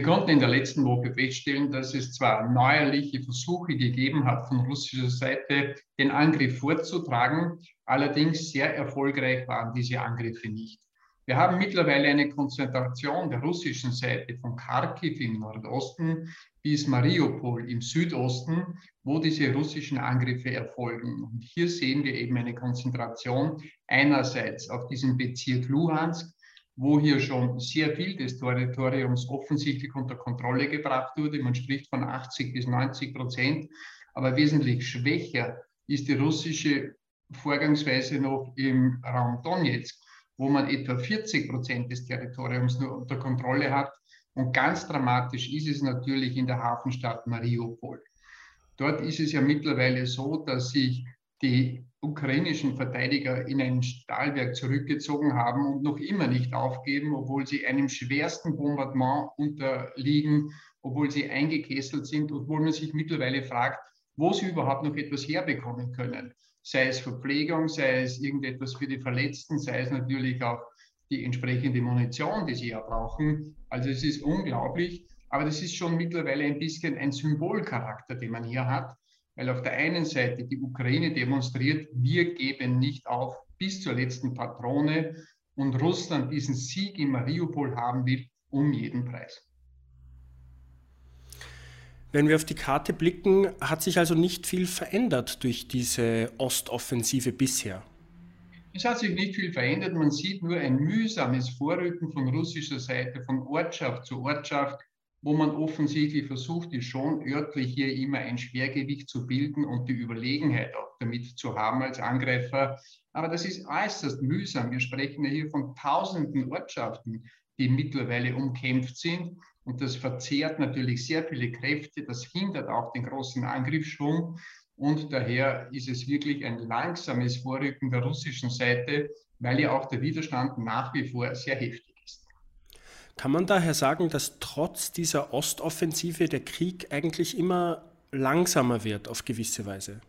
Wir konnten in der letzten Woche feststellen, dass es zwar neuerliche Versuche gegeben hat, von russischer Seite den Angriff vorzutragen, allerdings sehr erfolgreich waren diese Angriffe nicht. Wir haben mittlerweile eine Konzentration der russischen Seite von Kharkiv im Nordosten bis Mariupol im Südosten, wo diese russischen Angriffe erfolgen. Und hier sehen wir eben eine Konzentration einerseits auf diesem Bezirk Luhansk, wo hier schon sehr viel des Territoriums offensichtlich unter Kontrolle gebracht wurde. Man spricht von 80 bis 90 Prozent, aber wesentlich schwächer ist die russische Vorgangsweise noch im Raum Donetsk, wo man etwa 40 Prozent des Territoriums nur unter Kontrolle hat. Und ganz dramatisch ist es natürlich in der Hafenstadt Mariupol. Dort ist es ja mittlerweile so, dass sich die ukrainischen Verteidiger in ein Stahlwerk zurückgezogen haben und noch immer nicht aufgeben, obwohl sie einem schwersten Bombardement unterliegen, obwohl sie eingekesselt sind, obwohl man sich mittlerweile fragt, wo sie überhaupt noch etwas herbekommen können. Sei es Verpflegung, sei es irgendetwas für die Verletzten, sei es natürlich auch die entsprechende Munition, die sie ja brauchen. Also es ist unglaublich, aber das ist schon mittlerweile ein bisschen ein Symbolcharakter, den man hier hat weil auf der einen Seite die Ukraine demonstriert, wir geben nicht auf bis zur letzten Patrone und Russland diesen Sieg in Mariupol haben will, um jeden Preis. Wenn wir auf die Karte blicken, hat sich also nicht viel verändert durch diese Ostoffensive bisher. Es hat sich nicht viel verändert. Man sieht nur ein mühsames Vorrücken von russischer Seite, von Ortschaft zu Ortschaft wo man offensichtlich versucht, ist schon örtlich hier immer ein Schwergewicht zu bilden und die Überlegenheit auch damit zu haben als Angreifer. Aber das ist äußerst mühsam. Wir sprechen ja hier von tausenden Ortschaften, die mittlerweile umkämpft sind. Und das verzehrt natürlich sehr viele Kräfte. Das hindert auch den großen Angriffsschwung. Und daher ist es wirklich ein langsames Vorrücken der russischen Seite, weil ja auch der Widerstand nach wie vor sehr heftig kann man daher sagen, dass trotz dieser Ostoffensive der Krieg eigentlich immer langsamer wird auf gewisse Weise?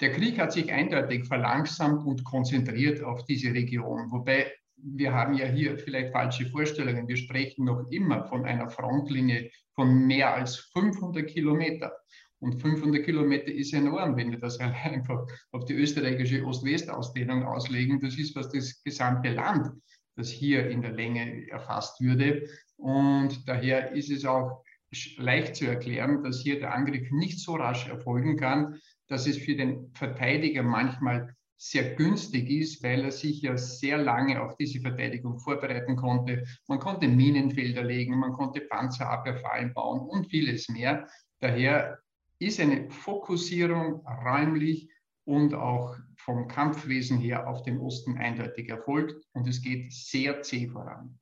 Der Krieg hat sich eindeutig verlangsamt und konzentriert auf diese Region. Wobei wir haben ja hier vielleicht falsche Vorstellungen. Wir sprechen noch immer von einer Frontlinie von mehr als 500 Kilometer. Und 500 Kilometer ist enorm, wenn wir das einfach auf die österreichische Ost-West-Ausdehnung auslegen. Das ist was das gesamte Land das hier in der Länge erfasst würde. Und daher ist es auch leicht zu erklären, dass hier der Angriff nicht so rasch erfolgen kann, dass es für den Verteidiger manchmal sehr günstig ist, weil er sich ja sehr lange auf diese Verteidigung vorbereiten konnte. Man konnte Minenfelder legen, man konnte Panzerabwehrfallen bauen und vieles mehr. Daher ist eine Fokussierung räumlich und auch vom Kampfwesen her auf den Osten eindeutig erfolgt und es geht sehr zäh voran.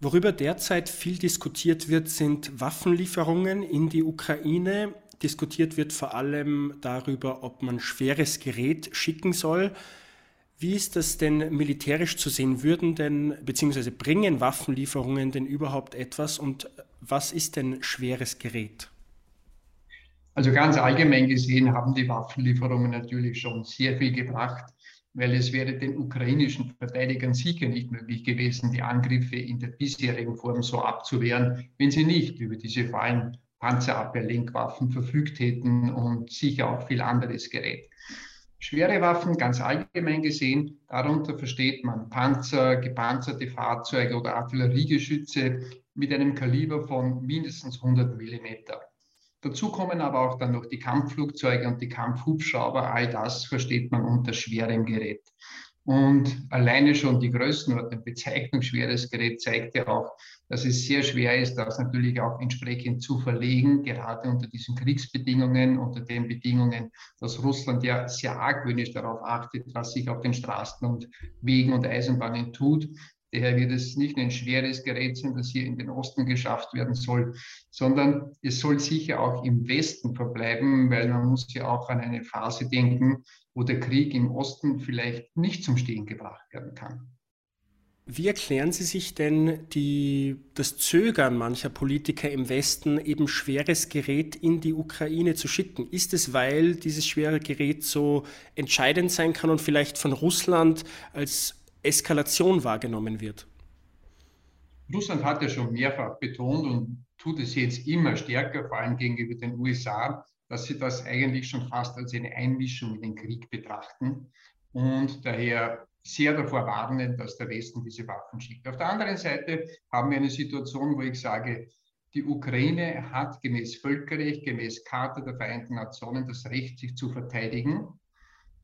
Worüber derzeit viel diskutiert wird, sind Waffenlieferungen in die Ukraine. Diskutiert wird vor allem darüber, ob man schweres Gerät schicken soll. Wie ist das denn militärisch zu sehen? Würden denn, beziehungsweise bringen Waffenlieferungen denn überhaupt etwas und was ist denn schweres Gerät? Also ganz allgemein gesehen haben die Waffenlieferungen natürlich schon sehr viel gebracht, weil es wäre den ukrainischen Verteidigern sicher nicht möglich gewesen, die Angriffe in der bisherigen Form so abzuwehren, wenn sie nicht über diese Fallen Panzerabwehr-Lenkwaffen verfügt hätten und sicher auch viel anderes Gerät. Schwere Waffen, ganz allgemein gesehen, darunter versteht man Panzer, gepanzerte Fahrzeuge oder Artilleriegeschütze mit einem Kaliber von mindestens 100 Millimeter. Dazu kommen aber auch dann noch die Kampfflugzeuge und die Kampfhubschrauber. All das versteht man unter schwerem Gerät. Und alleine schon die Größenordnung, Bezeichnung schweres Gerät zeigt ja auch, dass es sehr schwer ist, das natürlich auch entsprechend zu verlegen, gerade unter diesen Kriegsbedingungen, unter den Bedingungen, dass Russland ja sehr argwöhnisch darauf achtet, was sich auf den Straßen und Wegen und Eisenbahnen tut. Daher wird es nicht ein schweres Gerät sein, das hier in den Osten geschafft werden soll, sondern es soll sicher auch im Westen verbleiben, weil man muss ja auch an eine Phase denken, wo der Krieg im Osten vielleicht nicht zum Stehen gebracht werden kann. Wie erklären Sie sich denn die, das Zögern mancher Politiker im Westen, eben schweres Gerät in die Ukraine zu schicken? Ist es, weil dieses schwere Gerät so entscheidend sein kann und vielleicht von Russland als Eskalation wahrgenommen wird? Russland hat ja schon mehrfach betont und tut es jetzt immer stärker, vor allem gegenüber den USA, dass sie das eigentlich schon fast als eine Einmischung in den Krieg betrachten und daher sehr davor warnen, dass der Westen diese Waffen schickt. Auf der anderen Seite haben wir eine Situation, wo ich sage, die Ukraine hat gemäß Völkerrecht, gemäß Charta der Vereinten Nationen das Recht, sich zu verteidigen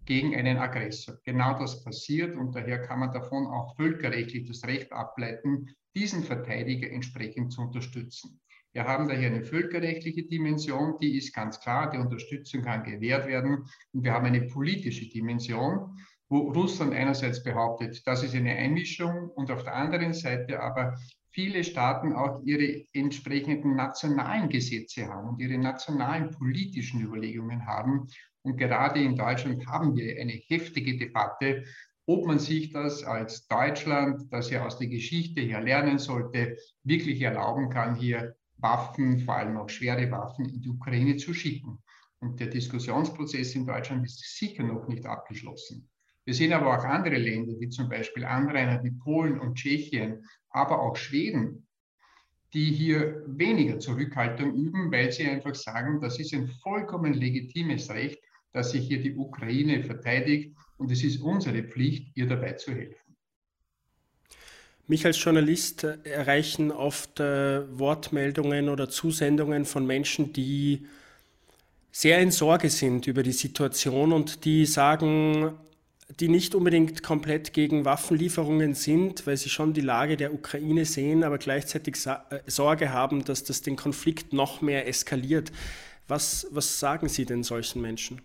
gegen einen Aggressor. Genau das passiert und daher kann man davon auch völkerrechtlich das Recht ableiten, diesen Verteidiger entsprechend zu unterstützen. Wir haben daher eine völkerrechtliche Dimension, die ist ganz klar, die Unterstützung kann gewährt werden. Und wir haben eine politische Dimension, wo Russland einerseits behauptet, das ist eine Einmischung und auf der anderen Seite aber viele Staaten auch ihre entsprechenden nationalen Gesetze haben und ihre nationalen politischen Überlegungen haben. Und gerade in Deutschland haben wir eine heftige Debatte, ob man sich das als Deutschland, das ja aus der Geschichte her lernen sollte, wirklich erlauben kann, hier Waffen, vor allem auch schwere Waffen, in die Ukraine zu schicken. Und der Diskussionsprozess in Deutschland ist sicher noch nicht abgeschlossen. Wir sehen aber auch andere Länder, wie zum Beispiel Anrainer wie Polen und Tschechien, aber auch Schweden, die hier weniger Zurückhaltung üben, weil sie einfach sagen, das ist ein vollkommen legitimes Recht, dass sich hier die Ukraine verteidigt und es ist unsere Pflicht, ihr dabei zu helfen. Mich als Journalist erreichen oft äh, Wortmeldungen oder Zusendungen von Menschen, die sehr in Sorge sind über die Situation und die sagen, die nicht unbedingt komplett gegen Waffenlieferungen sind, weil sie schon die Lage der Ukraine sehen, aber gleichzeitig äh, Sorge haben, dass das den Konflikt noch mehr eskaliert. Was, was sagen Sie denn solchen Menschen?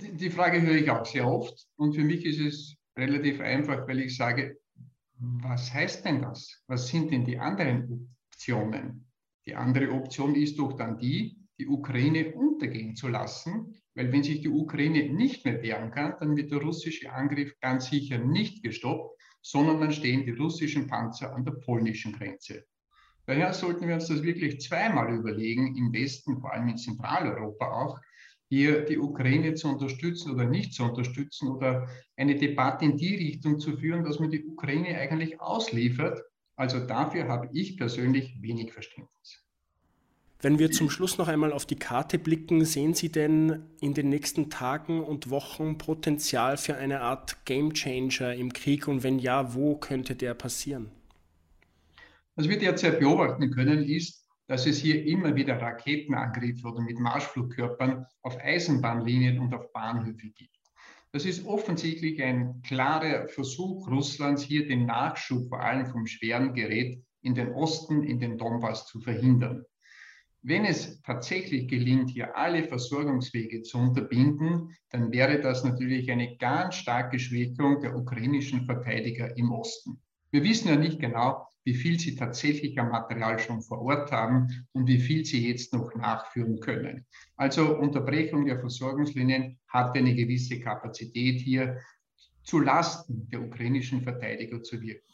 Die Frage höre ich auch sehr oft und für mich ist es relativ einfach, weil ich sage, was heißt denn das? Was sind denn die anderen Optionen? Die andere Option ist doch dann die, die Ukraine untergehen zu lassen weil wenn sich die Ukraine nicht mehr wehren kann, dann wird der russische Angriff ganz sicher nicht gestoppt, sondern dann stehen die russischen Panzer an der polnischen Grenze. Daher sollten wir uns das wirklich zweimal überlegen, im Westen, vor allem in Zentraleuropa auch, hier die Ukraine zu unterstützen oder nicht zu unterstützen oder eine Debatte in die Richtung zu führen, dass man die Ukraine eigentlich ausliefert. Also dafür habe ich persönlich wenig Verständnis. Wenn wir zum Schluss noch einmal auf die Karte blicken, sehen Sie denn in den nächsten Tagen und Wochen Potenzial für eine Art Gamechanger im Krieg und wenn ja, wo könnte der passieren? Was wir derzeit beobachten können, ist, dass es hier immer wieder Raketenangriffe oder mit Marschflugkörpern auf Eisenbahnlinien und auf Bahnhöfe gibt. Das ist offensichtlich ein klarer Versuch Russlands, hier den Nachschub vor allem vom schweren Gerät in den Osten, in den Donbass zu verhindern. Wenn es tatsächlich gelingt, hier alle Versorgungswege zu unterbinden, dann wäre das natürlich eine ganz starke Schwächung der ukrainischen Verteidiger im Osten. Wir wissen ja nicht genau, wie viel sie tatsächlich am Material schon vor Ort haben und wie viel sie jetzt noch nachführen können. Also Unterbrechung der Versorgungslinien hat eine gewisse Kapazität hier zu Lasten der ukrainischen Verteidiger zu wirken.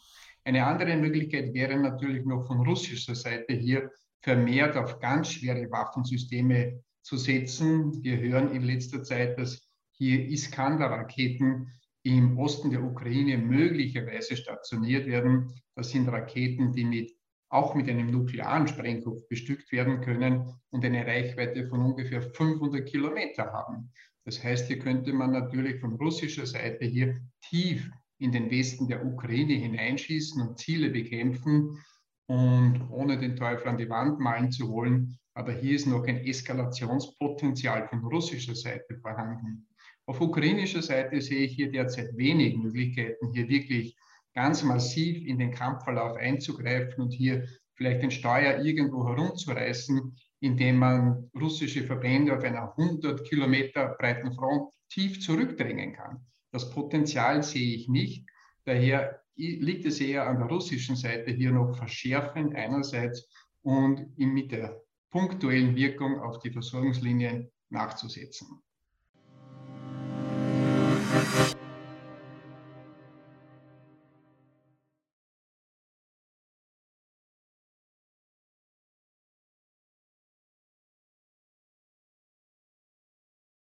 Eine andere Möglichkeit wäre natürlich noch von russischer Seite hier vermehrt auf ganz schwere Waffensysteme zu setzen. Wir hören in letzter Zeit, dass hier Iskander-Raketen im Osten der Ukraine möglicherweise stationiert werden. Das sind Raketen, die mit, auch mit einem nuklearen Sprengkopf bestückt werden können und eine Reichweite von ungefähr 500 Kilometer haben. Das heißt, hier könnte man natürlich von russischer Seite hier tief in den Westen der Ukraine hineinschießen und Ziele bekämpfen, und ohne den Teufel an die Wand malen zu wollen, aber hier ist noch ein Eskalationspotenzial von russischer Seite vorhanden. Auf ukrainischer Seite sehe ich hier derzeit wenig Möglichkeiten, hier wirklich ganz massiv in den Kampfverlauf einzugreifen und hier vielleicht den Steuer irgendwo herumzureißen, indem man russische Verbände auf einer 100 Kilometer breiten Front tief zurückdrängen kann. Das Potenzial sehe ich nicht. Daher liegt es eher an der russischen Seite hier noch verschärfend einerseits und mit der punktuellen Wirkung auf die Versorgungslinien nachzusetzen.